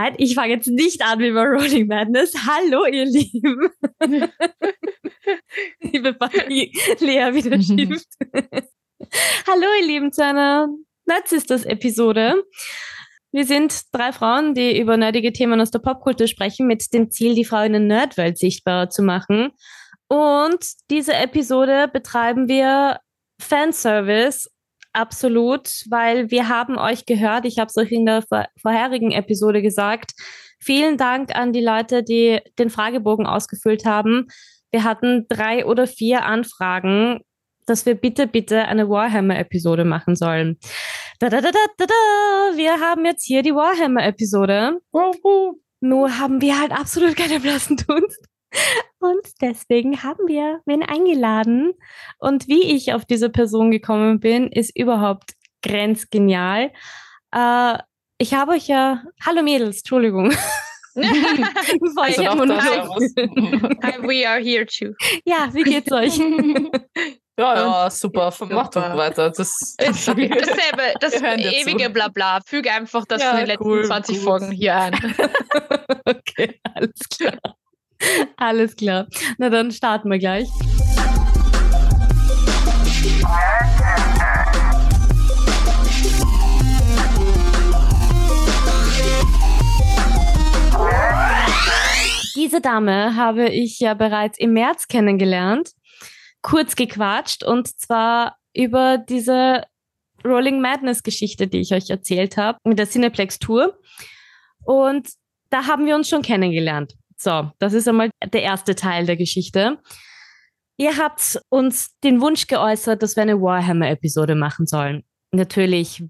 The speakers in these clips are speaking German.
Nein, ich fange jetzt nicht an wie bei Rolling Madness. Hallo, ihr Lieben. Bevor die Lea wieder schimpft. Hallo, ihr Lieben, zu einer Nerd-Sisters-Episode. Wir sind drei Frauen, die über nerdige Themen aus der Popkultur sprechen, mit dem Ziel, die Frau in der Nerdwelt sichtbarer zu machen. Und diese Episode betreiben wir Fanservice absolut, weil wir haben euch gehört. Ich habe es euch in der vorherigen Episode gesagt. Vielen Dank an die Leute, die den Fragebogen ausgefüllt haben. Wir hatten drei oder vier Anfragen, dass wir bitte, bitte eine Warhammer-Episode machen sollen. Da, da, da, da, da, da. Wir haben jetzt hier die Warhammer-Episode. Nur haben wir halt absolut keine blassen Dunst. Und deswegen haben wir wen eingeladen. Und wie ich auf diese Person gekommen bin, ist überhaupt grenzgenial. Äh, ich habe euch ja. Hallo Mädels, Entschuldigung. also Hi, we are here too. Ja, wie geht's euch? Ja, ja, super. Mach doch weiter. Das, dasselbe, das ewige Blabla. Füge einfach das ja, von den letzten cool, 20 cool. Folgen hier an. okay, alles klar. Alles klar. Na dann starten wir gleich. Diese Dame habe ich ja bereits im März kennengelernt, kurz gequatscht und zwar über diese Rolling Madness Geschichte, die ich euch erzählt habe, mit der Cineplex Tour. Und da haben wir uns schon kennengelernt. So, das ist einmal der erste Teil der Geschichte. Ihr habt uns den Wunsch geäußert, dass wir eine Warhammer-Episode machen sollen. Natürlich,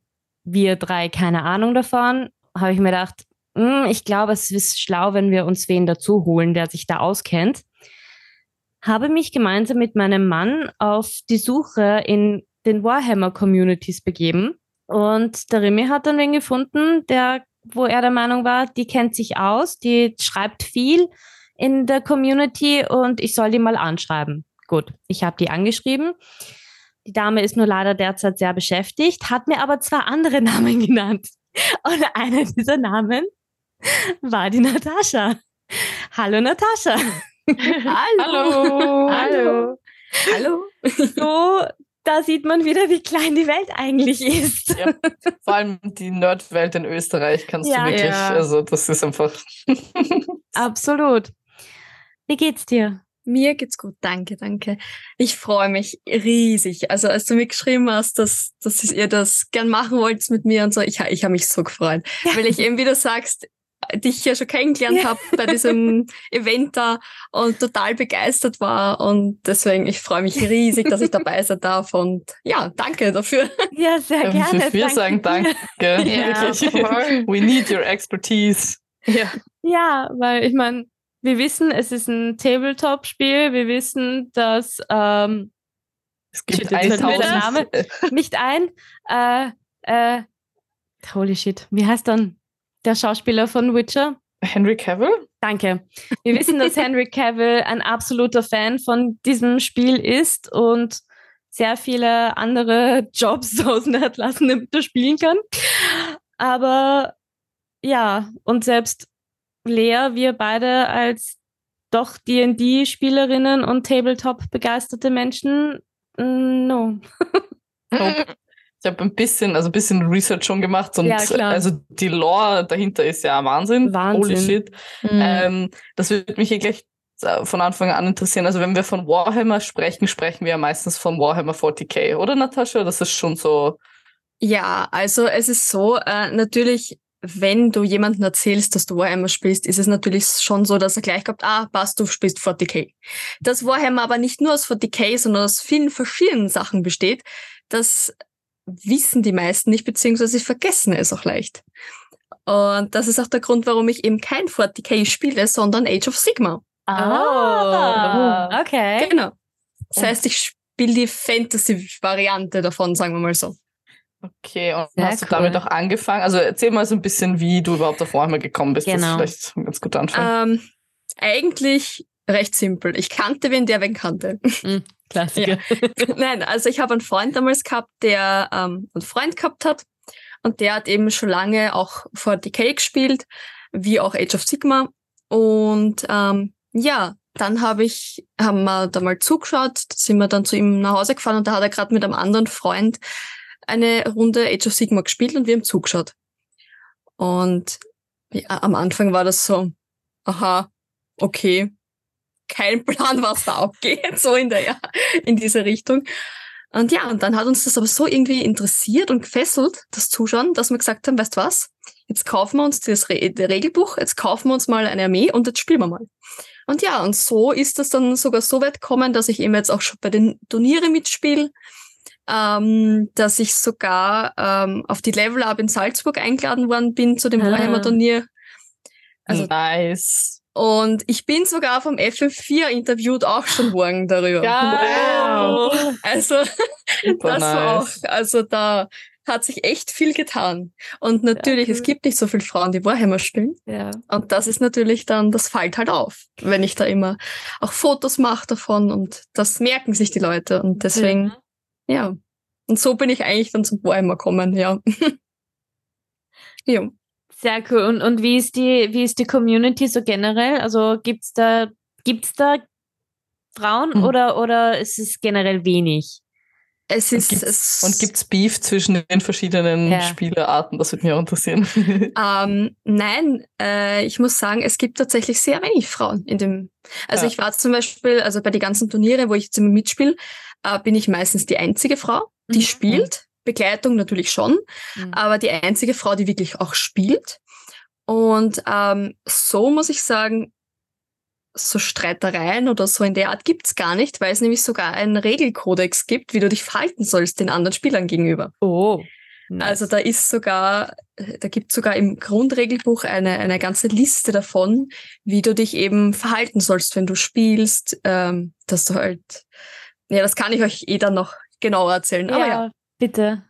wir drei keine Ahnung davon. Habe ich mir gedacht, mh, hm, ich glaube, es ist schlau, wenn wir uns wen dazu holen, der sich da auskennt. Habe mich gemeinsam mit meinem Mann auf die Suche in den Warhammer-Communities begeben. Und der Remy hat dann wen gefunden, der wo er der Meinung war, die kennt sich aus, die schreibt viel in der Community und ich soll die mal anschreiben. Gut, ich habe die angeschrieben. Die Dame ist nur leider derzeit sehr beschäftigt, hat mir aber zwei andere Namen genannt. Und einer dieser Namen war die Natascha. Hallo Natascha. Hallo. Hallo. Hallo. So da sieht man wieder, wie klein die Welt eigentlich ist. Ja, vor allem die Nerdwelt in Österreich kannst ja. du wirklich, ja. also das ist einfach. Absolut. Wie geht's dir? Mir geht's gut, danke, danke. Ich freue mich riesig. Also als du mir geschrieben hast, dass, dass ihr das gern machen wollt mit mir und so, ich, ich habe mich so gefreut. Ja. Weil ich eben, wie du sagst, dich ja schon kennengelernt ja. habe bei diesem Event da und total begeistert war. Und deswegen, ich freue mich riesig, dass ich dabei sein darf. Und ja, danke dafür. Ja, sehr ähm, gerne. Wir danke sagen danke. ja, We need your expertise. Ja, ja weil ich meine, wir wissen, es ist ein Tabletop-Spiel. Wir wissen, dass ähm, es gibt einen Name nicht ein. Äh, äh, holy shit, wie heißt dann der Schauspieler von Witcher? Henry Cavill? Danke. Wir wissen, dass Henry Cavill ein absoluter Fan von diesem Spiel ist und sehr viele andere Jobs aus lassen, damit er spielen kann. Aber ja, und selbst Lea, wir beide als doch D&D-Spielerinnen und Tabletop-begeisterte Menschen, mm, no. Nope. Ich habe ein bisschen, also ein bisschen Research schon gemacht und ja, also die Lore dahinter ist ja Wahnsinn. Wahnsinn. Holy shit. Mhm. Ähm, das würde mich hier gleich äh, von Anfang an interessieren. Also wenn wir von Warhammer sprechen, sprechen wir ja meistens von Warhammer 40k, oder Natascha? Das ist schon so. Ja, also es ist so, äh, natürlich, wenn du jemandem erzählst, dass du Warhammer spielst, ist es natürlich schon so, dass er gleich glaubt, ah, passt, du spielst 40k. Das Warhammer aber nicht nur aus 40k, sondern aus vielen verschiedenen Sachen besteht, das wissen die meisten nicht, beziehungsweise vergessen es auch leicht. Und das ist auch der Grund, warum ich eben kein 40k spiele, sondern Age of Sigma. Ah, okay. Genau. Das heißt, ich spiele die Fantasy-Variante davon, sagen wir mal so. Okay, und Sehr hast du damit auch angefangen? Also erzähl mal so ein bisschen, wie du überhaupt auf Warhammer gekommen bist. Genau. Das ist vielleicht ein ganz guter Anfang. Ähm, eigentlich recht simpel. Ich kannte wen, der wen kannte. Mhm. Klassiker. Ja. Nein, also ich habe einen Freund damals gehabt, der ähm, einen Freund gehabt hat und der hat eben schon lange auch 40k gespielt. wie auch Age of Sigma. Und ähm, ja, dann habe ich, haben wir da mal zugeschaut, sind wir dann zu ihm nach Hause gefahren und da hat er gerade mit einem anderen Freund eine Runde Age of Sigma gespielt und wir haben zugeschaut. Und ja, am Anfang war das so, aha, okay, kein Plan, was da abgeht, so in der, in diese Richtung. Und ja, und dann hat uns das aber so irgendwie interessiert und gefesselt, das Zuschauen, dass wir gesagt haben, weißt was, jetzt kaufen wir uns das Re Regelbuch, jetzt kaufen wir uns mal eine Armee und jetzt spielen wir mal. Und ja, und so ist das dann sogar so weit gekommen, dass ich eben jetzt auch schon bei den Turniere mitspiele, ähm, dass ich sogar ähm, auf die Level Up in Salzburg eingeladen worden bin zu dem ah. Warhammer Turnier. Also, nice. Und ich bin sogar vom FF4 interviewt auch schon worden darüber. Wow. Also, Super das nice. war auch, also da hat sich echt viel getan. Und natürlich, ja, cool. es gibt nicht so viele Frauen, die Warhammer spielen. Ja. Und das ist natürlich dann, das fällt halt auf, wenn ich da immer auch Fotos mache davon und das merken sich die Leute. Und deswegen, ja. ja. Und so bin ich eigentlich dann zum Warhammer gekommen, ja. ja. Sehr cool. Und, und wie ist die, wie ist die Community so generell? Also gibt's da, gibt's da Frauen hm. oder, oder ist es generell wenig? Es ist, und gibt's, und gibt's Beef zwischen den verschiedenen ja. Spielerarten? Das würde mich auch interessieren. Ähm, nein, äh, ich muss sagen, es gibt tatsächlich sehr wenig Frauen in dem. Also ja. ich war zum Beispiel, also bei den ganzen Turniere, wo ich jetzt immer mitspiele, äh, bin ich meistens die einzige Frau, die mhm. spielt. Begleitung natürlich schon, mhm. aber die einzige Frau, die wirklich auch spielt. Und ähm, so muss ich sagen, so Streitereien oder so in der Art gibt's gar nicht, weil es nämlich sogar einen Regelkodex gibt, wie du dich verhalten sollst den anderen Spielern gegenüber. Oh. Nice. Also da ist sogar, da gibt's sogar im Grundregelbuch eine, eine ganze Liste davon, wie du dich eben verhalten sollst, wenn du spielst, ähm, dass du halt, ja, das kann ich euch eh dann noch genauer erzählen. Ja, Aber ja. Bitte.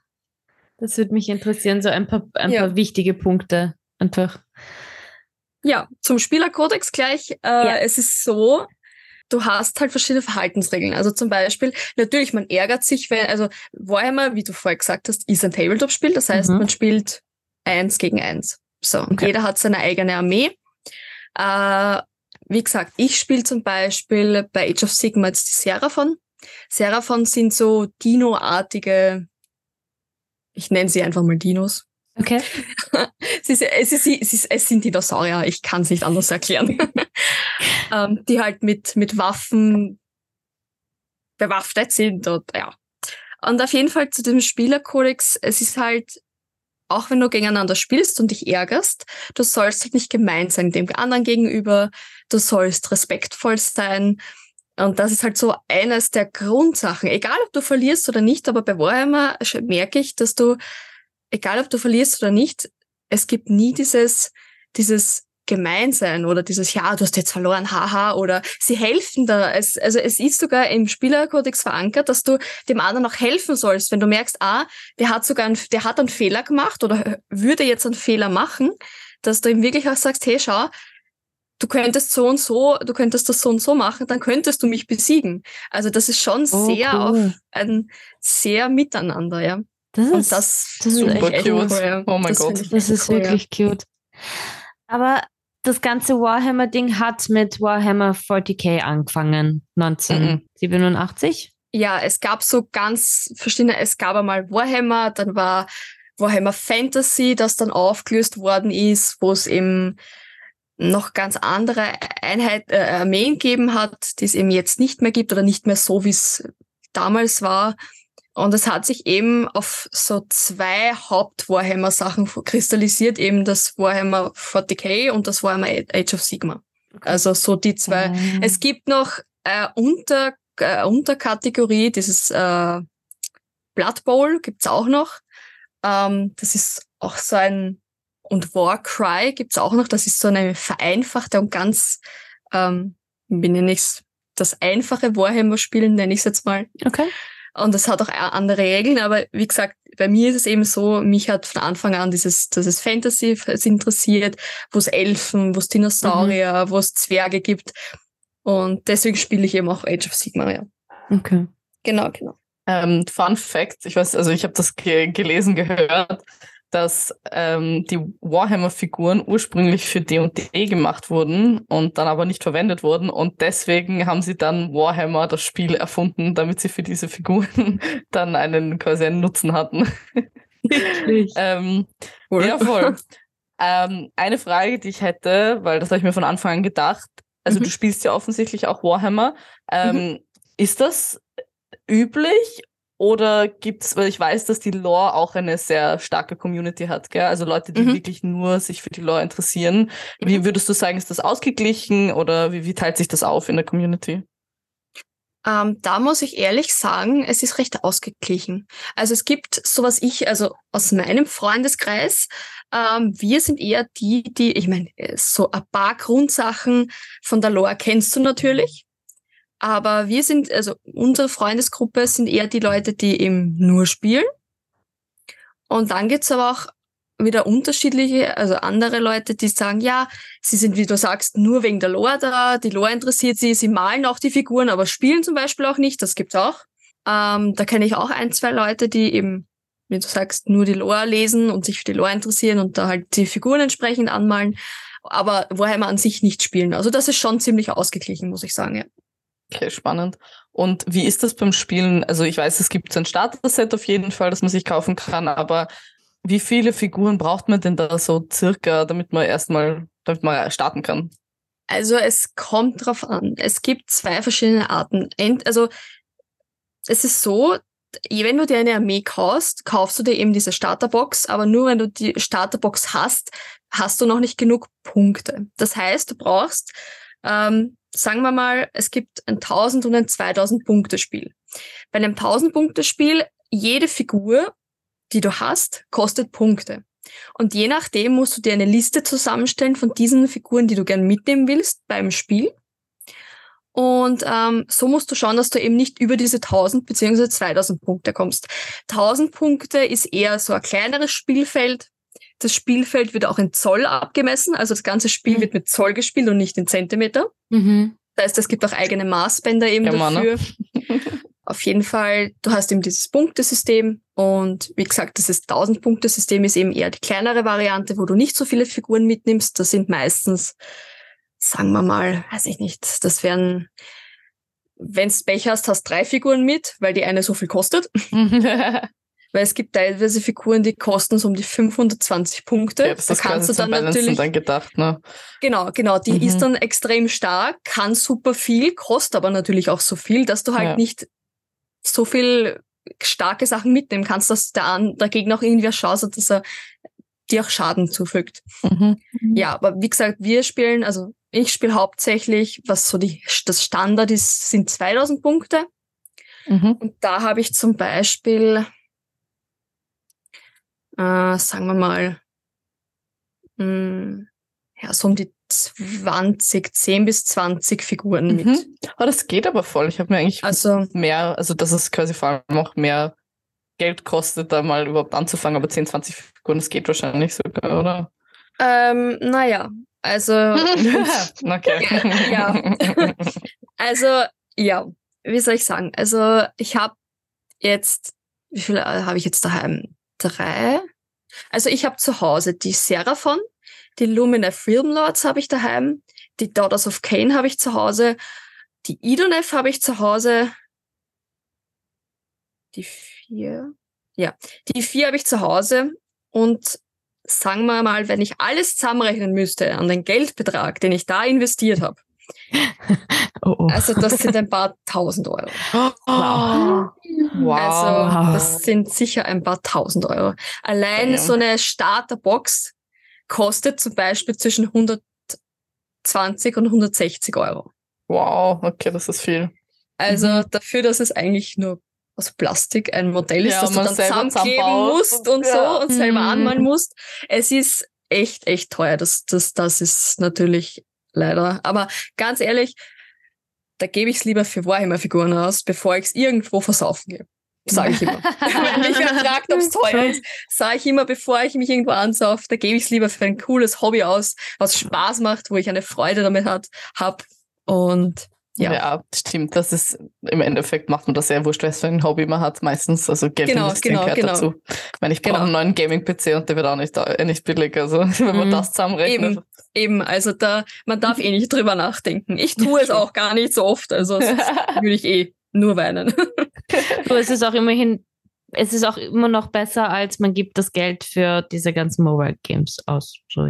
Das würde mich interessieren, so ein paar, ein ja. paar wichtige Punkte einfach. Ja, zum Spielerkodex gleich. Äh, ja. Es ist so, du hast halt verschiedene Verhaltensregeln. Also zum Beispiel, natürlich, man ärgert sich, wenn, also Warhammer, wie du vorher gesagt hast, ist ein Tabletop-Spiel. Das heißt, mhm. man spielt eins gegen eins. So, okay. jeder hat seine eigene Armee. Äh, wie gesagt, ich spiele zum Beispiel bei Age of Sigma jetzt die Seraphon. Seraphon sind so Dino-artige, ich nenne sie einfach mal Dinos. Okay. es, ist, es, ist, es, ist, es sind Dinosaurier, ich kann es nicht anders erklären. ähm, die halt mit, mit Waffen bewaffnet sind und ja. Und auf jeden Fall zu dem Spielerkodex, es ist halt, auch wenn du gegeneinander spielst und dich ärgerst, du sollst halt nicht gemein sein dem anderen gegenüber, du sollst respektvoll sein. Und das ist halt so eines der Grundsachen. Egal, ob du verlierst oder nicht, aber bei Warhammer merke ich, dass du egal ob du verlierst oder nicht, es gibt nie dieses, dieses Gemeinsein oder dieses, ja, du hast jetzt verloren, haha, oder sie helfen da. Es, also es ist sogar im Spielerkodex verankert, dass du dem anderen auch helfen sollst. Wenn du merkst, ah, der hat sogar einen, der hat einen Fehler gemacht oder würde jetzt einen Fehler machen, dass du ihm wirklich auch sagst, hey, schau, du könntest so und so, du könntest das so und so machen, dann könntest du mich besiegen. Also das ist schon oh, sehr cool. auf ein sehr Miteinander, ja. Das ist, das, das super ist cute. Cool. Oh mein das Gott. Das ist cool, wirklich cute. Aber das ganze Warhammer-Ding hat mit Warhammer 40k angefangen, 1987. Mhm. Ja, es gab so ganz verschiedene, es gab einmal Warhammer, dann war Warhammer Fantasy, das dann aufgelöst worden ist, wo es eben noch ganz andere Einheit, äh, Armeen gegeben hat, die es eben jetzt nicht mehr gibt oder nicht mehr so, wie es damals war. Und es hat sich eben auf so zwei Haupt-Warhammer-Sachen kristallisiert, eben das Warhammer 40k und das Warhammer Age of Sigma. Okay. Also so die zwei. Mhm. Es gibt noch äh, unter, äh, Unterkategorie, dieses äh, Blood Bowl gibt's auch noch. Ähm, das ist auch so ein, und Warcry gibt's auch noch, das ist so eine vereinfachte und ganz, ähm, wie nenne ich's, das einfache Warhammer-Spielen, nenne ich es jetzt mal. Okay. Und es hat auch andere Regeln, aber wie gesagt, bei mir ist es eben so, mich hat von Anfang an dieses, dieses Fantasy interessiert, wo es Elfen, wo es Dinosaurier, mhm. wo es Zwerge gibt. Und deswegen spiele ich eben auch Age of Sigmar, ja. Okay. Genau, genau. Ähm, Fun Fact, ich weiß, also ich habe das ge gelesen, gehört. Dass ähm, die Warhammer-Figuren ursprünglich für D&D gemacht wurden und dann aber nicht verwendet wurden und deswegen haben sie dann Warhammer das Spiel erfunden, damit sie für diese Figuren dann einen quasi einen Nutzen hatten. ähm, cool. Ja, voll. ähm, eine Frage, die ich hätte, weil das habe ich mir von Anfang an gedacht, also mhm. du spielst ja offensichtlich auch Warhammer. Ähm, mhm. Ist das üblich oder gibt's, weil ich weiß, dass die Lore auch eine sehr starke Community hat, gell? Also Leute, die mhm. wirklich nur sich für die Lore interessieren. Wie mhm. würdest du sagen, ist das ausgeglichen oder wie, wie teilt sich das auf in der Community? Ähm, da muss ich ehrlich sagen, es ist recht ausgeglichen. Also es gibt so was ich, also aus meinem Freundeskreis, ähm, wir sind eher die, die, ich meine, so ein paar Grundsachen von der Lore kennst du natürlich. Aber wir sind, also unsere Freundesgruppe sind eher die Leute, die eben nur spielen. Und dann gibt's aber auch wieder unterschiedliche, also andere Leute, die sagen, ja, sie sind, wie du sagst, nur wegen der Lore da, die Lore interessiert sie, sie malen auch die Figuren, aber spielen zum Beispiel auch nicht, das gibt's auch. Ähm, da kenne ich auch ein, zwei Leute, die eben, wie du sagst, nur die Lore lesen und sich für die Lore interessieren und da halt die Figuren entsprechend anmalen, aber Warhammer an sich nicht spielen. Also das ist schon ziemlich ausgeglichen, muss ich sagen, ja. Okay, spannend. Und wie ist das beim Spielen? Also ich weiß, es gibt so ein Starter-Set auf jeden Fall, das man sich kaufen kann, aber wie viele Figuren braucht man denn da so circa, damit man erstmal, damit man starten kann? Also es kommt drauf an. Es gibt zwei verschiedene Arten. Also es ist so, wenn du dir eine Armee kaufst, kaufst du dir eben diese Starterbox, aber nur wenn du die Starterbox hast, hast du noch nicht genug Punkte. Das heißt, du brauchst ähm, sagen wir mal, es gibt ein 1000 und ein 2000 Punkte Spiel. Bei einem 1000 Punkte Spiel, jede Figur, die du hast, kostet Punkte. Und je nachdem musst du dir eine Liste zusammenstellen von diesen Figuren, die du gern mitnehmen willst beim Spiel. Und ähm, so musst du schauen, dass du eben nicht über diese 1000 bzw. 2000 Punkte kommst. 1000 Punkte ist eher so ein kleineres Spielfeld. Das Spielfeld wird auch in Zoll abgemessen, also das ganze Spiel mhm. wird mit Zoll gespielt und nicht in Zentimeter. Mhm. Das heißt, es gibt auch eigene Maßbänder eben ja, dafür. Auf jeden Fall, du hast eben dieses Punktesystem und wie gesagt, dieses 1000-Punkte-System ist eben eher die kleinere Variante, wo du nicht so viele Figuren mitnimmst. Das sind meistens, sagen wir mal, weiß ich nicht, das wären, wenn du Pech hast, hast drei Figuren mit, weil die eine so viel kostet. Weil es gibt teilweise Figuren, die kosten so um die 520 Punkte. Ja, das da kannst du dann natürlich dann gedacht, ne? Genau, genau. Die mhm. ist dann extrem stark, kann super viel, kostet aber natürlich auch so viel, dass du halt ja. nicht so viel starke Sachen mitnehmen kannst, dass der, der Gegner auch irgendwie eine Chance hat, dass er dir auch Schaden zufügt. Mhm. Ja, aber wie gesagt, wir spielen, also ich spiele hauptsächlich, was so die, das Standard ist, sind 2000 Punkte. Mhm. Und da habe ich zum Beispiel äh, sagen wir mal, mh, hm, ja, so um die 20, 10 bis 20 Figuren mit. Mhm. Oh, das geht aber voll. Ich habe mir eigentlich also, mehr, also dass es quasi vor allem auch mehr Geld kostet, da mal überhaupt anzufangen, aber 10, 20 Figuren, das geht wahrscheinlich sogar, oder? Ähm, naja, also. okay. ja. Also, ja, wie soll ich sagen? Also, ich habe jetzt, wie viele äh, habe ich jetzt daheim? Drei. Also ich habe zu Hause die Seraphon, die Lumina Film Lords habe ich daheim, die Daughters of Cain habe ich zu Hause, die Idonef habe ich zu Hause, die vier, ja, die vier habe ich zu Hause und sagen wir mal, wenn ich alles zusammenrechnen müsste an den Geldbetrag, den ich da investiert habe, oh, oh. Also das sind ein paar tausend Euro. Wow. wow. Also das sind sicher ein paar tausend Euro. Allein ja. so eine Starterbox kostet zum Beispiel zwischen 120 und 160 Euro. Wow, okay, das ist viel. Also mhm. dafür, dass es eigentlich nur aus Plastik ein Modell ist, ja, das du dann zusammenkleben musst und, und ja. so und selber mhm. anmalen musst. Es ist echt, echt teuer. Das, das, das ist natürlich leider. Aber ganz ehrlich, da gebe ich es lieber für Warhammer-Figuren aus, bevor ich es irgendwo versaufen gebe. Sage ich immer. Wenn mich wer fragt, ob es teuer ist, sage ich immer, bevor ich mich irgendwo ansaufe, da gebe ich es lieber für ein cooles Hobby aus, was Spaß macht, wo ich eine Freude damit habe. Und ja. ja, stimmt. Das ist im Endeffekt macht man das sehr wurscht, was für ein Hobby man hat meistens. Also Geld genau, genau, gehört genau. dazu. Ich meine, ich brauche genau. einen neuen Gaming-PC und der wird auch nicht, äh, nicht billig. Also wenn man mhm. das zusammenrechnet. Eben, eben, also da, man darf eh nicht drüber nachdenken. Ich tue es auch gar nicht so oft. Also würde ich eh nur weinen. du, es ist auch immerhin es ist auch immer noch besser, als man gibt das Geld für diese ganzen Mobile Games aus. So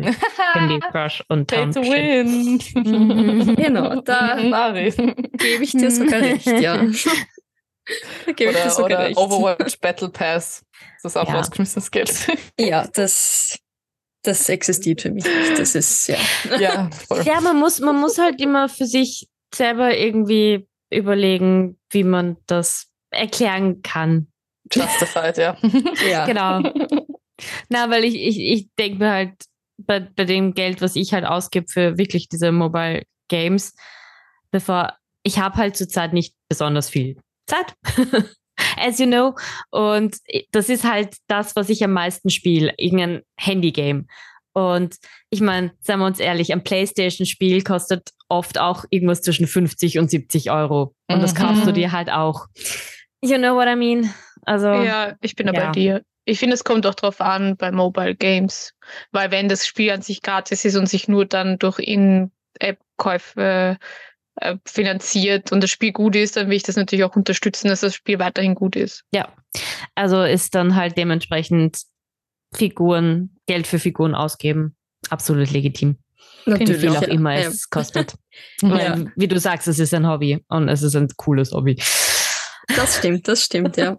Candy Crush und Pay to win. genau, da gebe ich dir sogar recht, ja. gebe oder, ich dir sogar oder recht. Overwatch Battle Pass. Das ist auch ja. rausgeschmissenes Geld. ja, das, das existiert für mich nicht. Das ist, ja. Ja, ja man, muss, man muss halt immer für sich selber irgendwie überlegen, wie man das erklären kann. Justified, ja. ja. Genau. Na, weil ich, ich, ich denke mir halt, bei, bei dem Geld, was ich halt ausgebe für wirklich diese Mobile Games, bevor ich habe halt zurzeit nicht besonders viel Zeit. As you know. Und das ist halt das, was ich am meisten spiele, irgendein Handy-Game. Und ich meine, seien wir uns ehrlich, ein PlayStation-Spiel kostet oft auch irgendwas zwischen 50 und 70 Euro. Und das kaufst du mhm. dir halt auch. You know what I mean? Also, ja, ich bin da ja. bei dir. Ich finde, es kommt auch drauf an bei Mobile Games, weil wenn das Spiel an sich gratis ist und sich nur dann durch In-App-Käufe äh, finanziert und das Spiel gut ist, dann will ich das natürlich auch unterstützen, dass das Spiel weiterhin gut ist. Ja, also ist dann halt dementsprechend Figuren, Geld für Figuren ausgeben, absolut legitim. Natürlich. Wie viel auch ja. immer es kostet. ja. Wie du sagst, es ist ein Hobby und es ist ein cooles Hobby. Das stimmt, das stimmt, ja.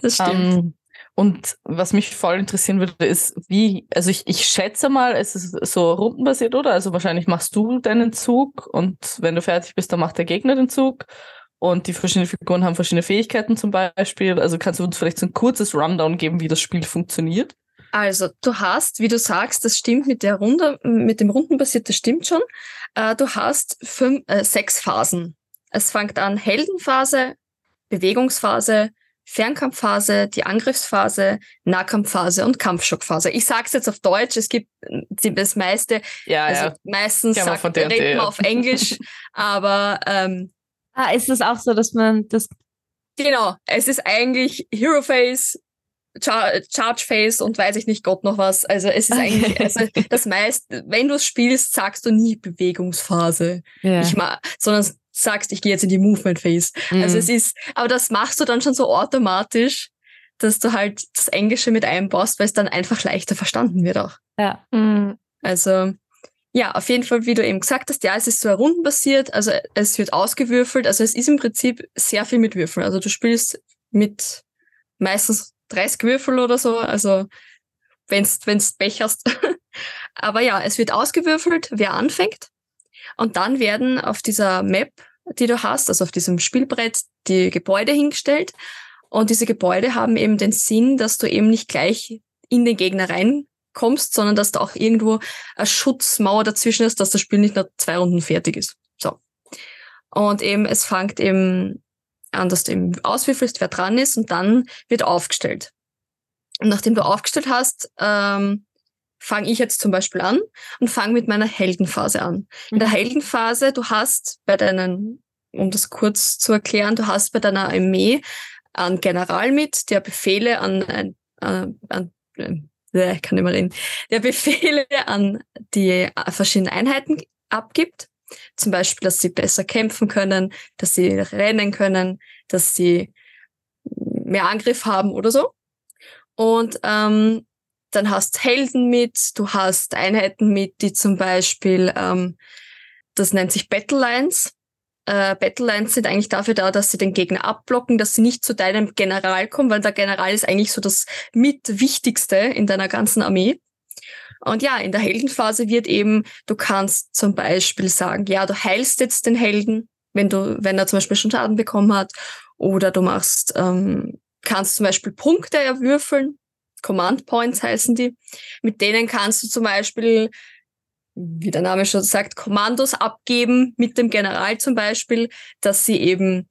Das stimmt. Um, ähm, und was mich voll interessieren würde, ist, wie, also ich, ich schätze mal, es ist so rundenbasiert, oder? Also wahrscheinlich machst du deinen Zug und wenn du fertig bist, dann macht der Gegner den Zug. Und die verschiedenen Figuren haben verschiedene Fähigkeiten zum Beispiel. Also kannst du uns vielleicht so ein kurzes Rundown geben, wie das Spiel funktioniert? Also, du hast, wie du sagst, das stimmt mit der Runde, mit dem Rundenbasiert, das stimmt schon. Äh, du hast fünf, äh, sechs Phasen. Es fängt an Heldenphase, Bewegungsphase, Fernkampfphase, die Angriffsphase, Nahkampfphase und Kampfschockphase. Ich sage es jetzt auf Deutsch, es gibt das meiste, ja, also ja. meistens sagt, redet man auf Englisch, aber ähm, ah, ist es auch so, dass man das Genau, es ist eigentlich Hero Phase, Char Charge Phase und weiß ich nicht Gott noch was. Also es ist okay. eigentlich also das meiste, wenn du es spielst, sagst du nie Bewegungsphase. Ja. Ich mal, sondern sagst, ich gehe jetzt in die Movement Phase. Mhm. Also es ist, aber das machst du dann schon so automatisch, dass du halt das Englische mit einbaust, weil es dann einfach leichter verstanden wird auch. Ja. Mhm. Also ja, auf jeden Fall, wie du eben gesagt hast, ja, es ist so rundenbasiert, also es wird ausgewürfelt, also es ist im Prinzip sehr viel mit Würfeln. Also du spielst mit meistens 30 Würfel oder so, also wenn's wenn's Pech hast. Aber ja, es wird ausgewürfelt, wer anfängt. Und dann werden auf dieser Map die du hast, also auf diesem Spielbrett, die Gebäude hingestellt. Und diese Gebäude haben eben den Sinn, dass du eben nicht gleich in den Gegner reinkommst, sondern dass da auch irgendwo eine Schutzmauer dazwischen ist, dass das Spiel nicht nach zwei Runden fertig ist. So. Und eben, es fängt eben an, dass du eben auswürfelst, wer dran ist, und dann wird aufgestellt. Und nachdem du aufgestellt hast, ähm, fange ich jetzt zum Beispiel an und fange mit meiner Heldenphase an. In der mhm. Heldenphase, du hast bei deinen, um das kurz zu erklären, du hast bei deiner Armee einen General mit, der Befehle an, an, an äh, kann nicht mehr reden, der Befehle an die äh, verschiedenen Einheiten abgibt. Zum Beispiel, dass sie besser kämpfen können, dass sie rennen können, dass sie mehr Angriff haben oder so. Und ähm, dann hast Helden mit, du hast Einheiten mit, die zum Beispiel, ähm, das nennt sich Battle Lines. Äh, Battle Lines sind eigentlich dafür da, dass sie den Gegner abblocken, dass sie nicht zu deinem General kommen, weil der General ist eigentlich so das mit Wichtigste in deiner ganzen Armee. Und ja, in der Heldenphase wird eben, du kannst zum Beispiel sagen, ja, du heilst jetzt den Helden, wenn du, wenn er zum Beispiel schon Schaden bekommen hat, oder du machst, ähm, kannst zum Beispiel Punkte erwürfeln, Command Points heißen die. Mit denen kannst du zum Beispiel, wie der Name schon sagt, Kommandos abgeben mit dem General zum Beispiel, dass sie eben,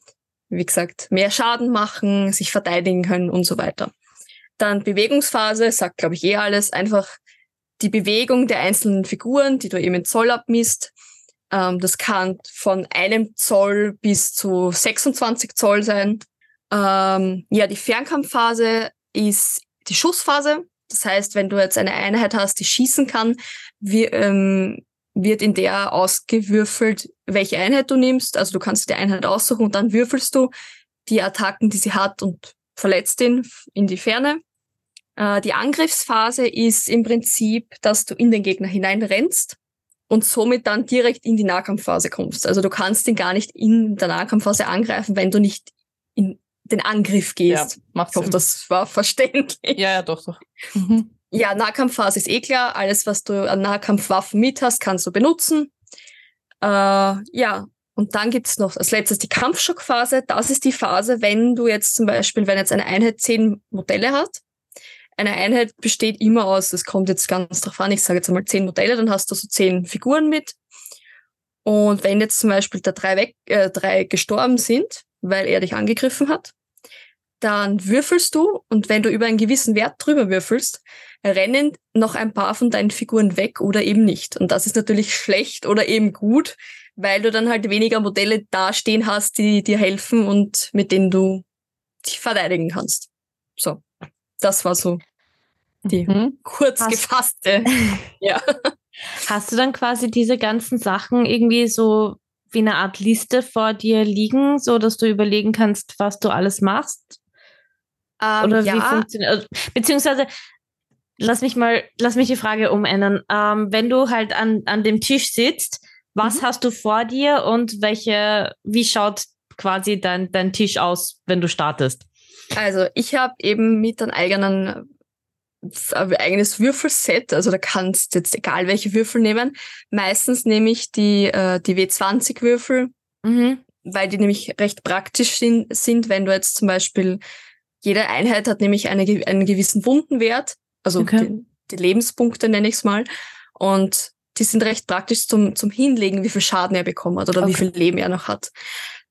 wie gesagt, mehr Schaden machen, sich verteidigen können und so weiter. Dann Bewegungsphase, sagt glaube ich eh alles, einfach die Bewegung der einzelnen Figuren, die du eben in Zoll abmisst. Ähm, das kann von einem Zoll bis zu 26 Zoll sein. Ähm, ja, die Fernkampfphase ist die Schussphase. Das heißt, wenn du jetzt eine Einheit hast, die schießen kann, wie, ähm, wird in der ausgewürfelt, welche Einheit du nimmst. Also du kannst die Einheit aussuchen und dann würfelst du die Attacken, die sie hat und verletzt ihn in die Ferne. Äh, die Angriffsphase ist im Prinzip, dass du in den Gegner hineinrennst und somit dann direkt in die Nahkampfphase kommst. Also du kannst ihn gar nicht in der Nahkampfphase angreifen, wenn du nicht den Angriff gehst. Ja, macht ich hoffe, das war verständlich. Ja, ja, doch, doch. Mhm. Ja, Nahkampfphase ist eh klar. Alles, was du an Nahkampfwaffen mit hast, kannst du benutzen. Äh, ja, und dann gibt's noch als letztes die Kampfschockphase. Das ist die Phase, wenn du jetzt zum Beispiel, wenn jetzt eine Einheit zehn Modelle hat, eine Einheit besteht immer aus, das kommt jetzt ganz drauf an, ich sage jetzt einmal zehn Modelle, dann hast du so zehn Figuren mit. Und wenn jetzt zum Beispiel da drei, weg, äh, drei gestorben sind, weil er dich angegriffen hat, dann würfelst du und wenn du über einen gewissen Wert drüber würfelst, rennen noch ein paar von deinen Figuren weg oder eben nicht. Und das ist natürlich schlecht oder eben gut, weil du dann halt weniger Modelle dastehen hast, die dir helfen und mit denen du dich verteidigen kannst. So, das war so die Mhm. kurz Hast- gefasste. ja. Hast du dann quasi diese ganzen Sachen irgendwie so wie eine Art Liste vor dir liegen, so dass du überlegen kannst, was du alles machst? Ähm, Oder wie ja, funktioniert? also, Beziehungsweise lass mich mal, lass mich die Frage umändern. Ähm, wenn du halt an, an dem Tisch sitzt, was Mhm. hast du vor dir und welche, wie schaut quasi dein, dein Tisch aus, wenn du startest? Also ich habe eben mit einem eigenen ein eigenes Würfelset, also da kannst jetzt egal welche Würfel nehmen. Meistens nehme ich die, äh, die W20-Würfel, Mhm. weil die nämlich recht praktisch sind, sind, wenn du jetzt zum Beispiel, jede Einheit hat nämlich eine, einen gewissen Wundenwert, also Okay. die, die Lebenspunkte nenne ich es mal. Und die sind recht praktisch zum, zum Hinlegen, wie viel Schaden er bekommen hat oder wie Okay. viel Leben er noch hat.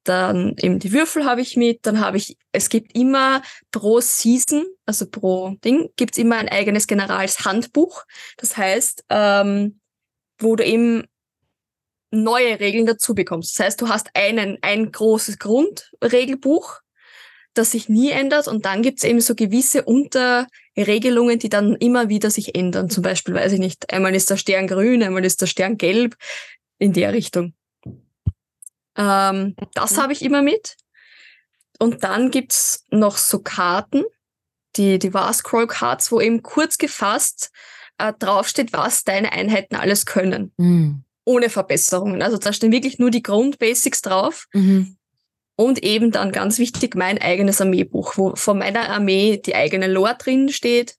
Dann eben die Würfel habe ich mit, dann habe ich, es gibt immer pro Season, also pro Ding, gibt's immer ein eigenes Generalshandbuch. Das heißt, ähm, wo du eben neue Regeln dazu bekommst. Das heißt, du hast einen, ein großes Grundregelbuch, das sich nie ändert und dann gibt's eben so gewisse Unterregelungen, die dann immer wieder sich ändern. Zum Beispiel, weiß ich nicht, einmal ist der Stern grün, einmal ist der Stern gelb, in der Richtung. Ähm, das Mhm. habe ich immer mit. Und dann gibt's noch so Karten, die, die War Scroll Cards, wo eben kurz gefasst äh, draufsteht, was deine Einheiten alles können Mhm. ohne Verbesserungen. Also da stehen wirklich nur die Grundbasics drauf Mhm. Und eben dann ganz wichtig mein eigenes Armeebuch, wo von meiner Armee die eigene Lore drin steht,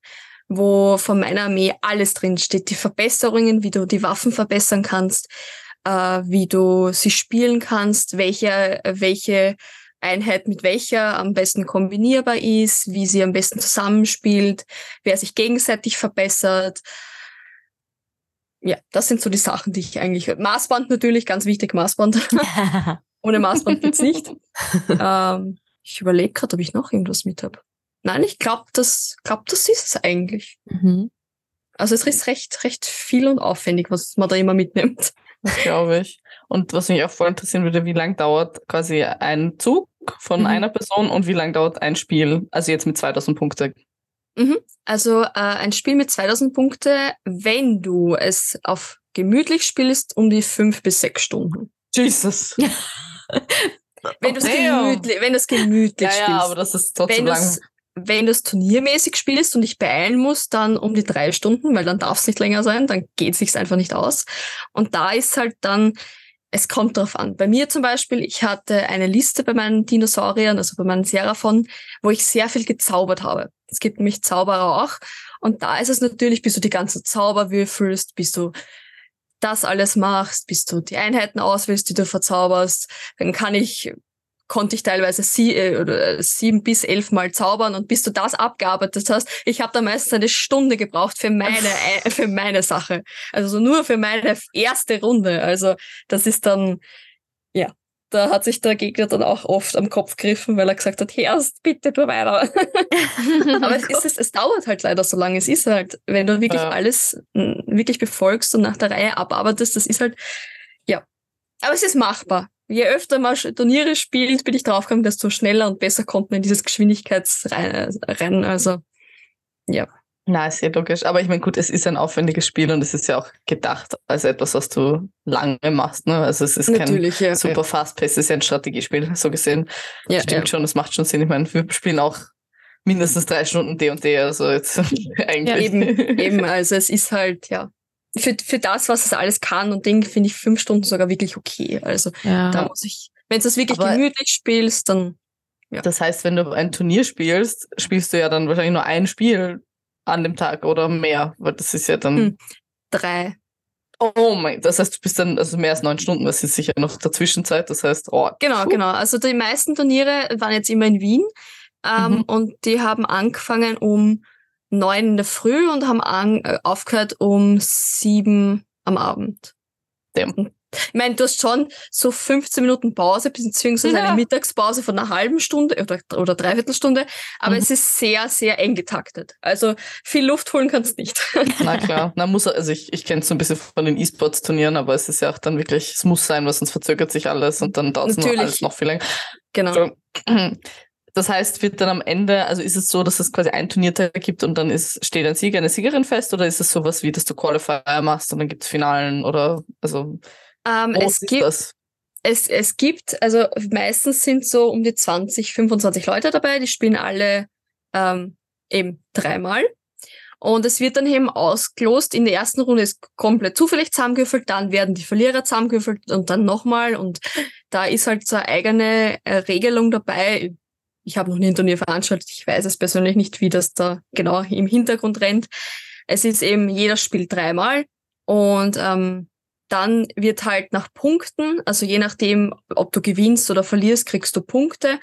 wo von meiner Armee alles drin steht, die Verbesserungen, wie du die Waffen verbessern kannst, äh, wie du sie spielen kannst, welche welche Einheit mit welcher am besten kombinierbar ist, wie sie am besten zusammenspielt, wer sich gegenseitig verbessert. Ja, das sind so die Sachen, die ich eigentlich. Maßband natürlich, ganz wichtig, Maßband. Ohne Maßband geht's nicht. ähm, ich überlege gerade, ob ich noch irgendwas mit habe. Nein, ich glaube, das, glaub, das ist es eigentlich. Mhm. Also es ist recht, recht viel und aufwendig, was man da immer mitnimmt. Das glaube ich. Und was mich auch voll interessieren würde, wie lang dauert quasi ein Zug von Mhm. einer Person und wie lang dauert ein Spiel? Also jetzt mit 2000 Punkte. Also äh, ein Spiel mit 2000 Punkte, wenn du es auf gemütlich spielst, um die fünf bis sechs Stunden. Jesus. Wenn du es gemütlich, wenn du es gemütlich Ja, spielst. ja, aber das ist trotzdem wenn lang. wenn du es turniermäßig spielst und dich beeilen musst, dann um die drei Stunden, weil dann darf es nicht länger sein, dann geht es sich einfach nicht aus. Und da ist halt dann, es kommt drauf an. Bei mir zum Beispiel, ich hatte eine Liste bei meinen Dinosauriern, also bei meinen Seraphon, wo ich sehr viel gezaubert habe. Es gibt nämlich Zauberer auch. Und da ist es natürlich, bis du die ganzen Zauber würfelst, bis du das alles machst, bis du die Einheiten auswählst, die du verzauberst, dann kann ich konnte ich teilweise sie, äh, oder sieben bis elf Mal zaubern und bis du das abgearbeitet hast, ich habe da meistens eine Stunde gebraucht für meine äh, für meine Sache. Also so nur für meine erste Runde. Also das ist dann, da hat sich der Gegner dann auch oft am Kopf gegriffen, weil er gesagt hat, Herrst, bitte tu weiter. Aber es, ist, es, es dauert halt leider so lange. Es ist halt, wenn du wirklich Ja. alles mm, wirklich befolgst und nach der Reihe abarbeitest, das ist halt, ja, Aber es ist machbar. Je öfter man Turniere spielt, bin ich draufgekommen, desto schneller und besser kommt man in dieses Geschwindigkeitsrennen. Also, ja. Na, ist ja logisch. Aber ich meine, gut, es ist ein aufwendiges Spiel und es ist ja auch gedacht als etwas, was du lange machst. Ne? Also es ist Natürlich, kein ja, super ja. fast-paced, es ist ja ein Strategiespiel, so gesehen. Ja, Stimmt schon, das macht schon Sinn. Ich meine, wir spielen auch mindestens drei Stunden D und D, also jetzt eigentlich. Ja, eben, eben. Also es ist halt, ja. Für, für das, was es alles kann und Ding, finde ich fünf Stunden sogar wirklich okay. Also Ja. da muss ich, wenn du das wirklich Aber- gemütlich spielst, dann Das heißt, wenn du ein Turnier spielst, spielst du ja dann wahrscheinlich nur ein Spiel an dem Tag oder mehr, weil das ist ja dann. Hm. drei. Oh mein, das heißt, du bist dann also mehr als neun Stunden, das ist sicher noch dazwischenzeit. Das heißt, oh, Genau, puh. genau. Also die meisten Turniere waren jetzt immer in Wien ähm, Mhm. und die haben angefangen um neun in der Früh und haben an, äh, aufgehört um sieben am Abend. Damn. Ich meine, du hast schon so 15 Minuten Pause, beziehungsweise Ja. eine Mittagspause von einer halben Stunde oder, oder dreiviertel Stunde, aber Mhm. es ist sehr, sehr eng getaktet. Also viel Luft holen kannst nicht. Na klar, na muss also ich, ich kenne es so ein bisschen von den E-Sports-Turnieren, aber es ist ja auch dann wirklich, es muss sein, weil sonst verzögert sich alles und dann dauert es noch alles noch viel länger. genau. So. Das heißt, wird dann am Ende, also ist es so, dass es quasi ein Turniertag gibt und dann ist, steht ein Sieger, eine Siegerin fest oder ist es sowas wie, dass du Qualifier machst und dann gibt es Finalen oder also Ähm, groß es gibt das? Es, es gibt, also meistens sind so um die 20, 25 Leute dabei, die spielen alle ähm, eben dreimal. Und es wird dann eben ausgelost. In der ersten Runde ist komplett zufällig zusammengewürfelt, dann werden die Verlierer zusammengewürfelt und dann nochmal. Und da ist halt so eine eigene äh, Regelung dabei. Ich habe noch nie ein Turnier veranstaltet, ich weiß es persönlich nicht, wie das da genau im Hintergrund rennt. Es ist eben, jeder spielt dreimal und ähm, dann wird halt nach Punkten, also je nachdem, ob du gewinnst oder verlierst, kriegst du Punkte.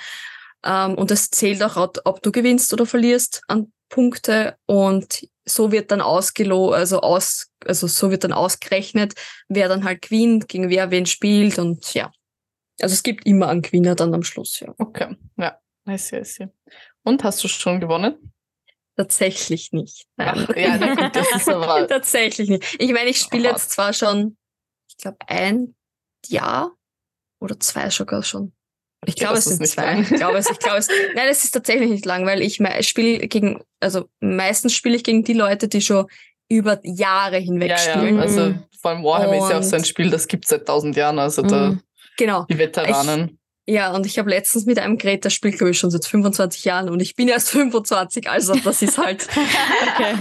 Ähm, und es zählt auch, ob- du gewinnst oder verlierst an Punkte. Und so wird dann ausgelo, also aus, also so wird dann ausgerechnet, wer dann halt gewinnt, gegen wer wen spielt und ja. Also es gibt immer einen Gewinner dann am Schluss, ja. Okay, ja, I see, I see. Und hast du schon gewonnen? Tatsächlich nicht. Ach, ja, gut, das ist aber Tatsächlich nicht. Ich meine, ich spiele jetzt zwar schon, ich glaube, ein Jahr oder zwei sogar schon. Ich Okay, glaube, es sind zwei. Ich glaube, es, ich glaube, es, nein, es ist tatsächlich nicht lang, weil ich spiele gegen, also meistens spiele ich gegen die Leute, die schon über Jahre hinweg ja, spielen. ja, also vor allem Warhammer ist ja auch so ein Und- Spiel, das gibt es seit tausend Jahren, also da, Mhm. Genau. die Veteranen. Ja, und ich habe letztens mit einem Gerät, das spielt, glaube ich, schon seit 25 Jahren und ich bin erst 25, also das ist halt, Okay.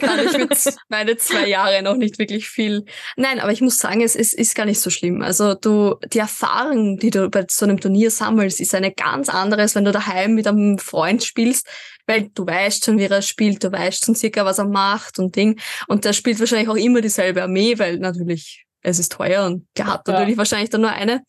da kann ich mit meine zwei Jahre noch nicht wirklich viel. Nein, aber ich muss sagen, es, es ist gar nicht so schlimm. Also du, die Erfahrung, die du bei so einem Turnier sammelst, ist eine ganz andere, als wenn du daheim mit einem Freund spielst, weil du weißt schon, wie er spielt, du weißt schon circa, was er macht und Ding. Und der spielt wahrscheinlich auch immer dieselbe Armee, weil natürlich es ist teuer und der hat Ja. natürlich wahrscheinlich dann nur eine.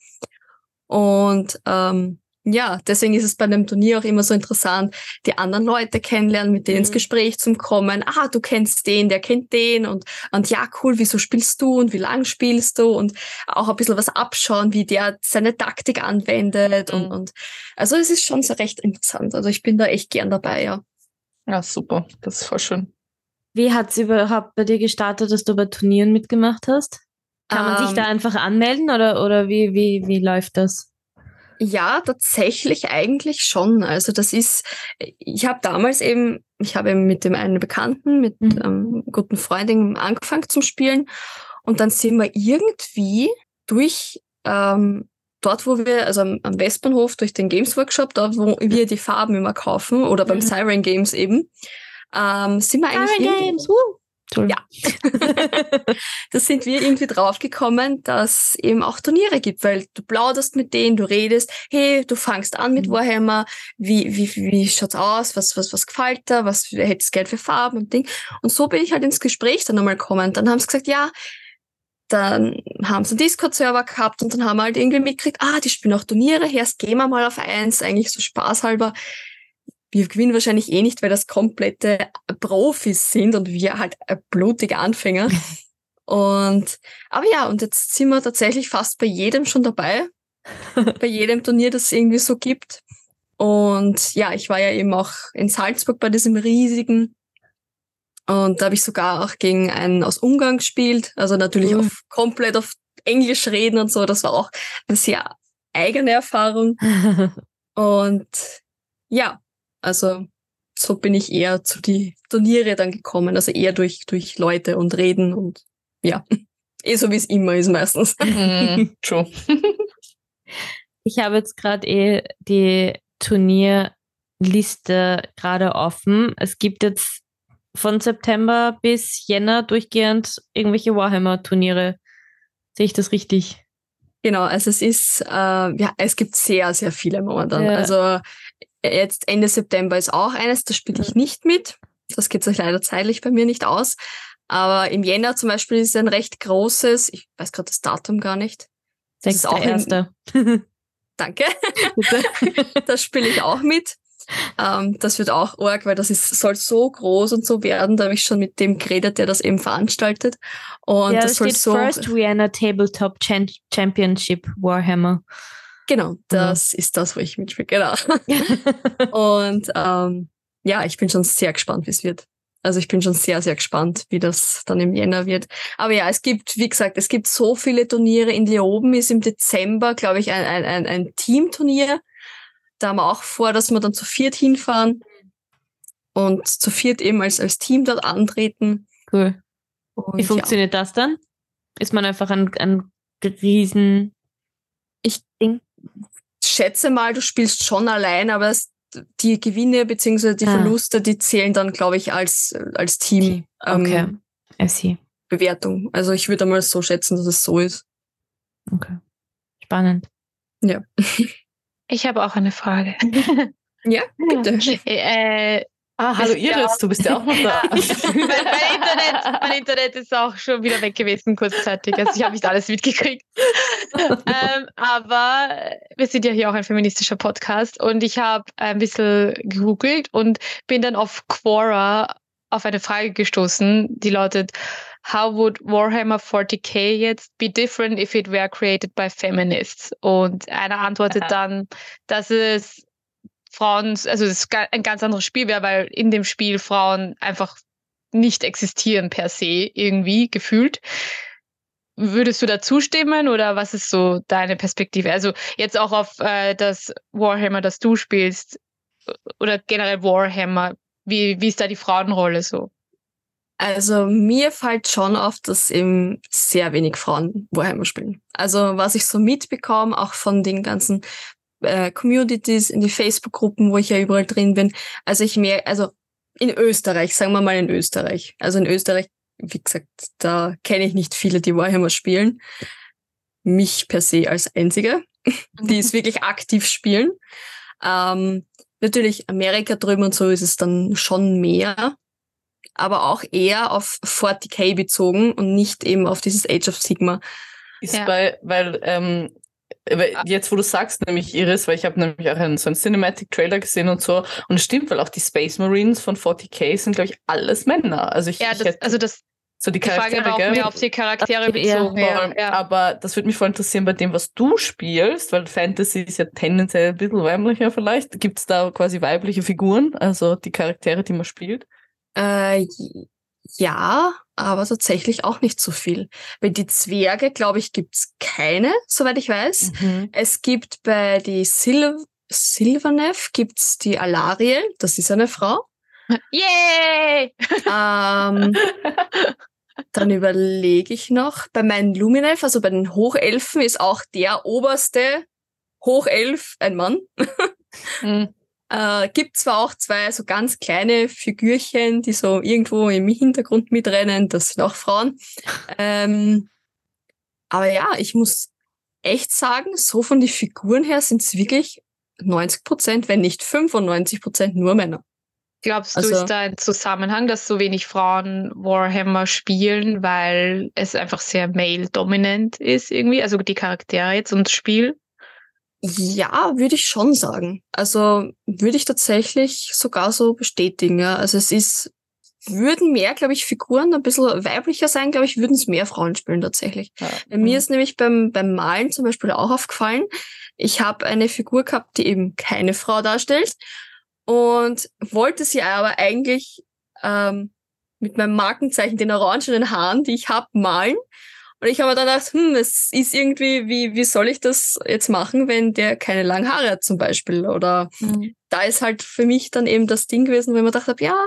Und ähm, ja, deswegen ist es bei einem Turnier auch immer so interessant, die anderen Leute kennenlernen, mit denen ins Mhm. Gespräch zu kommen. Ah, du kennst den, der kennt den und, und ja, cool, wieso spielst du und wie lang spielst du und auch ein bisschen was abschauen, wie der seine Taktik anwendet und, Mhm. und also es ist schon so recht interessant. Also ich bin da echt gern dabei, ja. Ja, super, das ist voll schön. Wie hat es überhaupt bei dir gestartet, dass du bei Turnieren mitgemacht hast? Kann man sich Ähm, da einfach anmelden oder, oder wie, wie, wie läuft das? Ja, tatsächlich eigentlich schon. Also das ist, ich habe damals eben, ich habe eben mit dem einen Bekannten, mit Mhm. einem guten Freundin angefangen zum Spielen und dann sind wir irgendwie durch ähm, dort, wo wir, also am, am Westbahnhof, durch den Games Workshop, da wo wir die Farben immer kaufen oder beim Mhm. Siren Games eben, ähm, sind wir eigentlich irgendwie- woo! Entschuldigung. da sind wir irgendwie draufgekommen, dass eben auch Turniere gibt, weil du plauderst mit denen, du redest, hey, du fangst an mit Mhm. Warhammer, wie, wie, wie schaut's aus, was, was, was gefällt da, was hättest Geld für Farben und Ding. Und so bin ich halt ins Gespräch dann einmal gekommen. Dann haben sie gesagt, ja, dann haben sie einen Discord-Server gehabt und dann haben wir halt irgendwie mitgekriegt, ah, die spielen auch Turniere, erst gehen wir mal auf eins, eigentlich so spaßhalber. Wir gewinnen wahrscheinlich eh nicht, weil das komplette Profis sind und wir halt blutige Anfänger. und, aber ja, und jetzt sind wir tatsächlich fast bei jedem schon dabei. bei jedem Turnier, das es irgendwie so gibt. Und ja, ich war ja eben auch in Salzburg bei diesem riesigen. Und da habe ich sogar auch gegen einen aus Ungarn gespielt. Also natürlich Cool. auf, komplett auf Englisch reden und so. Das war auch eine sehr eigene Erfahrung. Und ja, also so bin ich eher zu die Turniere dann gekommen. Also eher durch, durch Leute und Reden und ja, eh so wie es immer ist meistens. Mhm, true. Ich habe jetzt gerade eh die Turnierliste gerade offen. Es gibt jetzt von September bis Jänner durchgehend irgendwelche Warhammer-Turniere. Sehe ich das richtig? Genau, also es ist, äh, ja, es gibt sehr, sehr viele momentan. Ja. Also jetzt Ende September ist auch eines, da spiele ich nicht mit. Das geht sich leider zeitlich bei mir nicht aus. Aber im Jänner zum Beispiel ist ein recht großes, ich weiß gerade das Datum gar nicht. Das ist auch in- 6.1. Danke. Das spiele ich auch mit. Ähm, das wird auch arg, weil das ist, soll so groß und so werden. Da habe ich schon mit dem geredet, der das eben veranstaltet. Und ja, das das soll steht so. First Vienna Tabletop Championship Warhammer. Genau, das ist das, wo ich mitspiele. Genau. Und ähm, ja, ich bin schon sehr gespannt, wie es wird. Also ich bin schon sehr, sehr gespannt, wie das dann im Jänner wird. Aber ja, es gibt, wie gesagt, es gibt so viele Turniere. In Leoben ist im Dezember, glaube ich, ein, ein, ein, ein Teamturnier. Da haben wir auch vor, dass wir dann zu viert hinfahren und zu viert eben als, als Team dort antreten. Cool. Und Wie funktioniert das dann? Ist man einfach ein, ein riesen Ich- Ding? Schätze mal, du spielst schon allein, aber es, die Gewinne beziehungsweise die Ah. Verluste, die zählen dann, glaube ich, als, als Team. Okay. Ähm, I see. Bewertung. Also ich würde mal so schätzen, dass es so ist. Okay. Spannend. Ich habe auch eine Frage. Ja, bitte. äh, Ah, hallo Iris, du bist ja auch noch da. mein, mein, Internet, mein Internet ist auch schon wieder weg gewesen kurzzeitig. Also ich habe nicht alles mitgekriegt. ähm, aber wir sind ja hier auch ein feministischer Podcast und ich habe ein bisschen gegoogelt und bin dann auf Quora auf eine Frage gestoßen, die lautet, How would Warhammer 40k jetzt be different if it were created by feminists? Und einer antwortet Aha. dann, dass es Frauen, also ga- ein ganz anderes Spiel wäre, weil in dem Spiel Frauen einfach nicht existieren per se irgendwie gefühlt. Würdest du da zustimmen oder was ist so deine Perspektive? Also jetzt auch auf äh, das Warhammer, das du spielst oder generell Warhammer. Wie, wie ist da die Frauenrolle so? Also mir fällt schon auf, dass eben sehr wenig Frauen Warhammer spielen. Also was ich so mitbekomme, auch von den ganzen äh, Communities in die Facebook-Gruppen, wo ich ja überall drin bin. Also ich merke, also in Österreich, sagen wir mal in Österreich. Also in Österreich, wie gesagt, da kenne ich nicht viele, die Warhammer spielen. Mich per se als einzige, die es wirklich aktiv spielen. Ähm, natürlich Amerika drüben und so ist es dann schon mehr aber auch eher auf 40k bezogen und nicht eben auf dieses Age of Sigma. Ist Ja. bei, weil, ähm, weil jetzt, wo du sagst, nämlich Iris, weil ich habe nämlich auch einen, so einen Cinematic-Trailer gesehen und so, und es stimmt, weil auch die Space Marines von 40k sind, glaube ich, alles Männer. Also ich, Ja, ich das, hätte also das, so die die Frage Charaktere, war auch gell? mehr auf die Charaktere bezogen. Ja, ja. Aber das würde mich voll interessieren bei dem, was du spielst, weil Fantasy ist ja tendenziell ein bisschen weiblicher vielleicht. Gibt es da quasi weibliche Figuren, also die Charaktere, die man spielt? Äh, ja, aber tatsächlich auch nicht so viel. Bei die Zwerge, glaube ich, gibt's keine, soweit ich weiß. Es gibt bei die Sil Silvernev gibt's die Alariel, das ist eine Frau. Yay! Ähm, dann überlege ich noch. Bei meinen Luminev, also bei den Hochelfen, ist auch der oberste Hochelf ein Mann. Hm. Äh, gibt zwar auch zwei so ganz kleine Figürchen, die so irgendwo im Hintergrund mitrennen, das sind auch Frauen. Ähm, aber ja, ich muss echt sagen, so von den Figuren her sind es wirklich 90 Prozent, wenn nicht 95 Prozent nur Männer. Glaubst du, Also- ist da ein Zusammenhang, dass so wenig Frauen Warhammer spielen, weil es einfach sehr male-dominant ist irgendwie? Also die Charaktere jetzt und das Spiel? Ja, würde ich schon sagen. Also würde ich tatsächlich sogar so bestätigen. Ja. Also es ist, würden mehr, glaube ich, Figuren ein bisschen weiblicher sein, glaube ich, würden es mehr Frauen spielen tatsächlich. Ja. Bei mir ist nämlich beim, beim Malen zum Beispiel auch aufgefallen, ich habe eine Figur gehabt, die eben keine Frau darstellt und wollte sie aber eigentlich ähm, mit meinem Markenzeichen, den orangenen Haaren, die ich habe, malen. Und ich habe dann gedacht, hm, es ist irgendwie, wie, wie soll ich das jetzt machen, wenn der keine langen Haare hat zum Beispiel? Oder mhm. da ist halt für mich dann eben das Ding gewesen, wo ich mir gedacht habe, ja,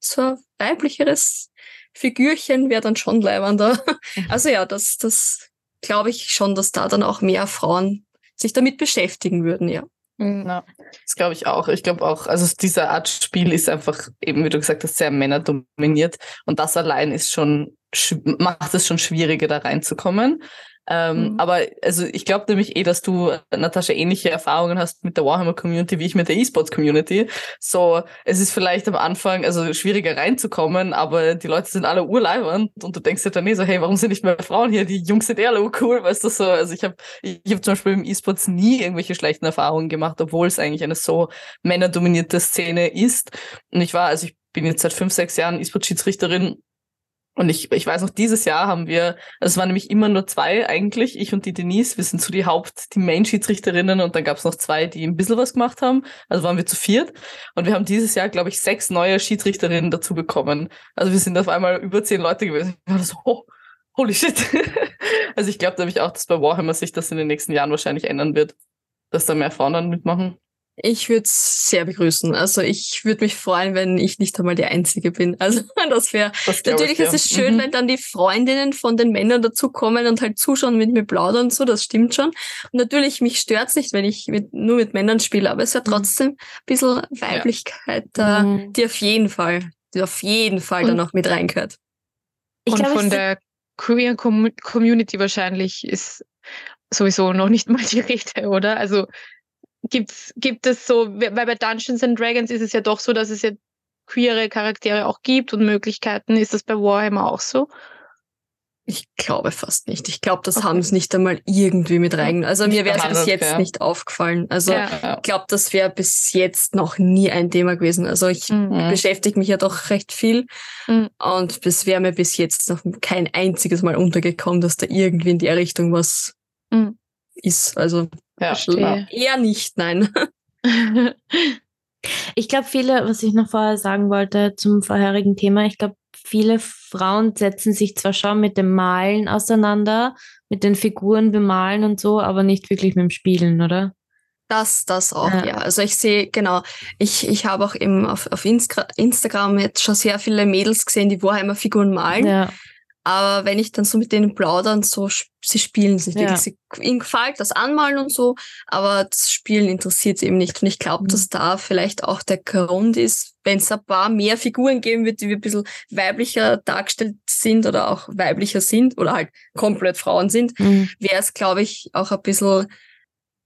so ein weiblicheres Figürchen wäre dann schon leibender. Mhm. Also ja, das, das glaube ich schon, dass da dann auch mehr Frauen sich damit beschäftigen würden, ja. Ja, das glaube ich auch. Ich glaube auch, also diese Art Spiel ist einfach eben, wie du gesagt hast, sehr männerdominiert und das allein ist schon macht es schon schwieriger, da reinzukommen. Ähm, mhm. Aber also ich glaube nämlich eh, dass du, Natascha, ähnliche Erfahrungen hast mit der Warhammer-Community wie ich mit der E-Sports-Community. So, es ist vielleicht am Anfang also schwieriger reinzukommen, aber die Leute sind alle urleibernd und du denkst dir dann eh so, hey, warum sind nicht mehr Frauen hier? Die Jungs sind eher cool, weißt du so. Also ich habe ich hab zum Beispiel im E-Sports nie irgendwelche schlechten Erfahrungen gemacht, obwohl es eigentlich eine so männerdominierte Szene ist. Und ich war, also ich bin jetzt seit fünf, sechs Jahren E-Sport-Schiedsrichterin und ich, ich weiß noch, dieses Jahr haben wir, also es waren nämlich immer nur zwei eigentlich, ich und die Denise, wir sind so die Haupt, die Main-Schiedsrichterinnen und dann gab es noch zwei, die ein bisschen was gemacht haben. Also waren wir zu viert. Und wir haben dieses Jahr, glaube ich, sechs neue Schiedsrichterinnen dazu bekommen. Also wir sind auf einmal über zehn Leute gewesen. Ich war so, oh, holy shit. also ich glaube nämlich auch, dass bei Warhammer sich das in den nächsten Jahren wahrscheinlich ändern wird, dass da mehr Frauen dann mitmachen. Ich würde es sehr begrüßen. Also ich würde mich freuen, wenn ich nicht einmal die Einzige bin. Also das wäre natürlich ich, ist es schön, mhm. wenn dann die Freundinnen von den Männern dazukommen und halt zuschauen mit mir plaudern und so, das stimmt schon. Und natürlich, mich stört's nicht, wenn ich mit, nur mit Männern spiele, aber es wäre mhm. trotzdem ein bisschen Weiblichkeit da, mhm. die auf jeden Fall, die auf jeden Fall und, dann noch mit reingehört. Ich und glaub, von der Queer Community wahrscheinlich ist sowieso noch nicht mal die Rede, oder? Also gibt's, gibt es so, weil bei Dungeons and Dragons ist es ja doch so, dass es ja queere Charaktere auch gibt und Möglichkeiten. Ist das bei Warhammer auch so? Ich glaube fast nicht. Ich glaube, das okay. haben sie nicht einmal irgendwie mit rein. Also mir wäre es bis jetzt ja. nicht aufgefallen. Also ja. ich glaube, das wäre bis jetzt noch nie ein Thema gewesen. Also ich mhm. beschäftige mich ja doch recht viel mhm. und es wäre mir bis jetzt noch kein einziges Mal untergekommen, dass da irgendwie in der Richtung was mhm. Ist. Also ja, eher nicht, nein. ich glaube, viele, was ich noch vorher sagen wollte zum vorherigen Thema, ich glaube, viele Frauen setzen sich zwar schon mit dem Malen auseinander, mit den Figuren bemalen und so, aber nicht wirklich mit dem Spielen, oder? Das, das auch, ja. ja. Also ich sehe, genau, ich, ich habe auch eben auf, auf Instagram jetzt schon sehr viele Mädels gesehen, die Warhammer-Figuren malen. Ja. Aber wenn ich dann so mit denen plaudern, so, sie spielen es nicht ja. wirklich. Sie, ihnen gefällt das Anmalen und so, aber das Spielen interessiert sie eben nicht. Und ich glaube, mhm. dass da vielleicht auch der Grund ist, wenn es ein paar mehr Figuren geben wird, die ein bisschen weiblicher dargestellt sind oder auch weiblicher sind oder halt komplett Frauen sind, mhm. wäre es, glaube ich, auch ein bisschen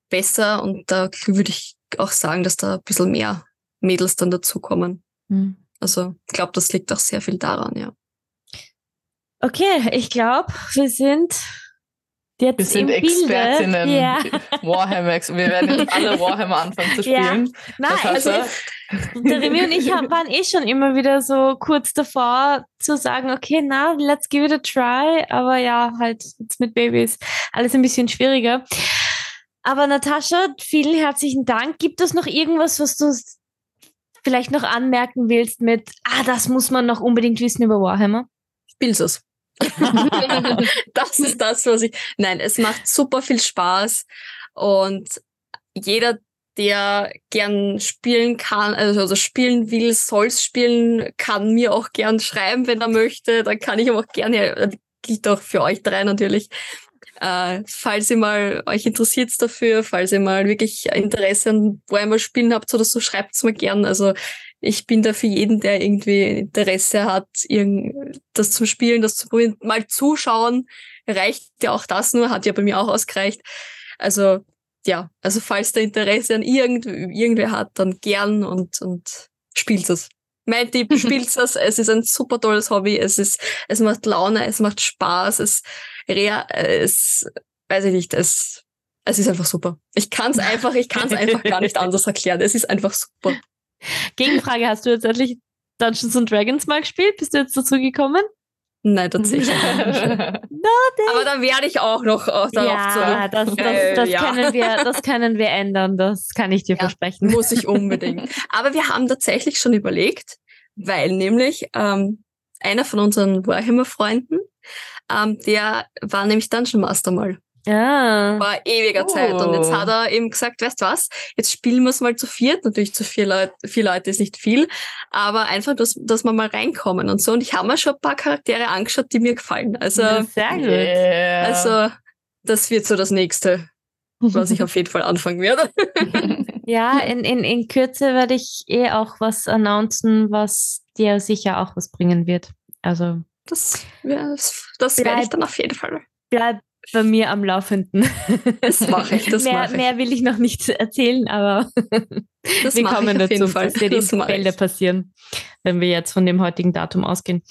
besser. Und da würde ich auch sagen, dass da ein bisschen mehr Mädels dann dazukommen. Mhm. Also ich glaube, das liegt auch sehr viel daran, ja. Okay, ich glaube, wir sind jetzt Wir sind Expertinnen. Ja. Warhammer. Wir werden jetzt alle Warhammer anfangen zu spielen. Ja. Nein, also der Remy und ich waren eh schon immer wieder so kurz davor zu sagen, okay, na, let's give it a try. Aber ja, halt jetzt mit Babys alles ein bisschen schwieriger. Aber Natascha, vielen herzlichen Dank. Gibt es noch irgendwas, was du vielleicht noch anmerken willst mit, ah, das muss man noch unbedingt wissen über Warhammer? Spielst es. das ist das, was ich. Nein, es macht super viel Spaß und jeder, der gern spielen kann, also, also spielen will, soll's spielen, kann mir auch gern schreiben, wenn er möchte. Dann kann ich aber auch gerne, äh, gilt auch für euch drei natürlich. Äh, falls ihr mal euch interessiert dafür, falls ihr mal wirklich Interesse an Warhammer spielen habt oder so, schreibt's mir gern. Also ich bin da für jeden, der irgendwie Interesse hat, das zum Spielen, das zu probieren, mal zuschauen, reicht ja auch das nur, hat ja bei mir auch ausgereicht. Also ja, also falls der Interesse an irgend, irgendwer hat, dann gern und, und spielt es. Mein Tipp, spielt es. Es ist ein super tolles Hobby. Es ist, es macht Laune, es macht Spaß, es, es, weiß ich nicht, es, es ist einfach super. Ich kann es einfach, ich kann es einfach gar nicht anders erklären. Es ist einfach super. Gegenfrage, hast du jetzt endlich Dungeons and Dragons mal gespielt? Bist du jetzt dazu gekommen? Nein, tatsächlich nicht. Aber dann werde ich auch noch darauf ja, zurück. Das, das, äh, das, ja. können wir, das können wir ändern, das kann ich dir ja, versprechen. Muss ich unbedingt. Aber wir haben tatsächlich schon überlegt, weil nämlich ähm, einer von unseren Warhammer-Freunden ähm, der war nämlich Dungeon Master mal. Ja. Vor ewiger Zeit. Und jetzt Oh. hat er eben gesagt, weißt du was, jetzt spielen wir es mal zu viert. Natürlich zu vier Leute, vier Leute ist nicht viel, aber einfach, dass, dass wir mal reinkommen und so. Und ich habe mir schon ein paar Charaktere angeschaut, die mir gefallen. Also, Ja, sehr gut. Yeah. also das wird so das nächste, was ich auf jeden Fall anfangen werde. Ja, in, in, in Kürze werde ich eh auch was announcen, was dir sicher auch was bringen wird. Also Das, ja, das, das werde ich dann auf jeden Fall. bleib bei mir am Laufenden. Das mache ich, das mehr, mache ich. mehr will ich noch nicht erzählen, aber Das wir kommen ich auf jeden dazu. In Das mache Fälle passieren, wenn wir jetzt von dem heutigen Datum ausgehen.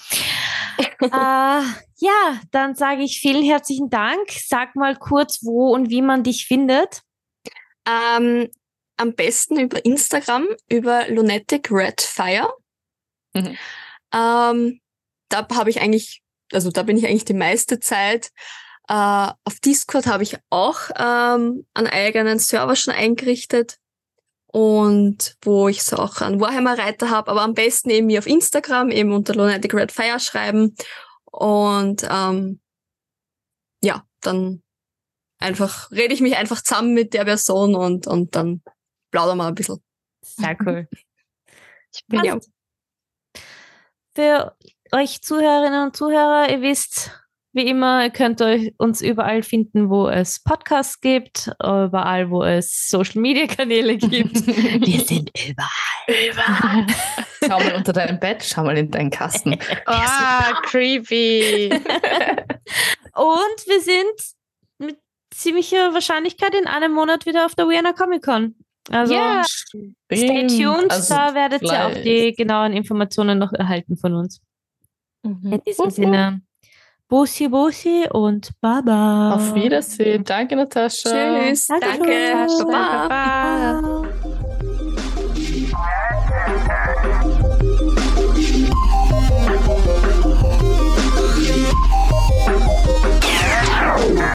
äh, ja, dann sage ich vielen herzlichen Dank. Sag mal kurz, wo und wie man dich findet. Ähm, am besten über Instagram, über Lunatic Red Fire. Mhm. Ähm, da habe ich eigentlich, also da bin ich eigentlich die meiste Zeit. Äh, auf Discord habe ich auch ähm, einen eigenen Server schon eingerichtet und wo ich so auch einen Warhammer-Reiter habe, aber am besten eben mir auf Instagram, eben unter Lunatic Red Fire schreiben und ähm, ja, dann einfach rede ich mich einfach zusammen mit der Person und, und dann plaudern wir ein bisschen. Sehr cool. Ich bin ja. Für euch Zuhörerinnen und Zuhörer, ihr wisst, wie immer, ihr könnt euch uns überall finden, wo es Podcasts gibt, überall, wo es Social Media Kanäle gibt. Wir sind überall. schau mal unter deinem Bett, schau mal in deinen Kasten. Ah, creepy. Und wir sind mit ziemlicher Wahrscheinlichkeit in einem Monat wieder auf der Vienna Comic Con. Also Ja. stay tuned, Also, da werdet ihr auch die genauen Informationen noch erhalten von uns. Mhm. In diesem wupp. Sinne, Bussi Bussi und Baba. Auf Wiedersehen. Danke, Natascha. Tschüss. Danke, Danke. Natascha. Baba. Baba. Baba.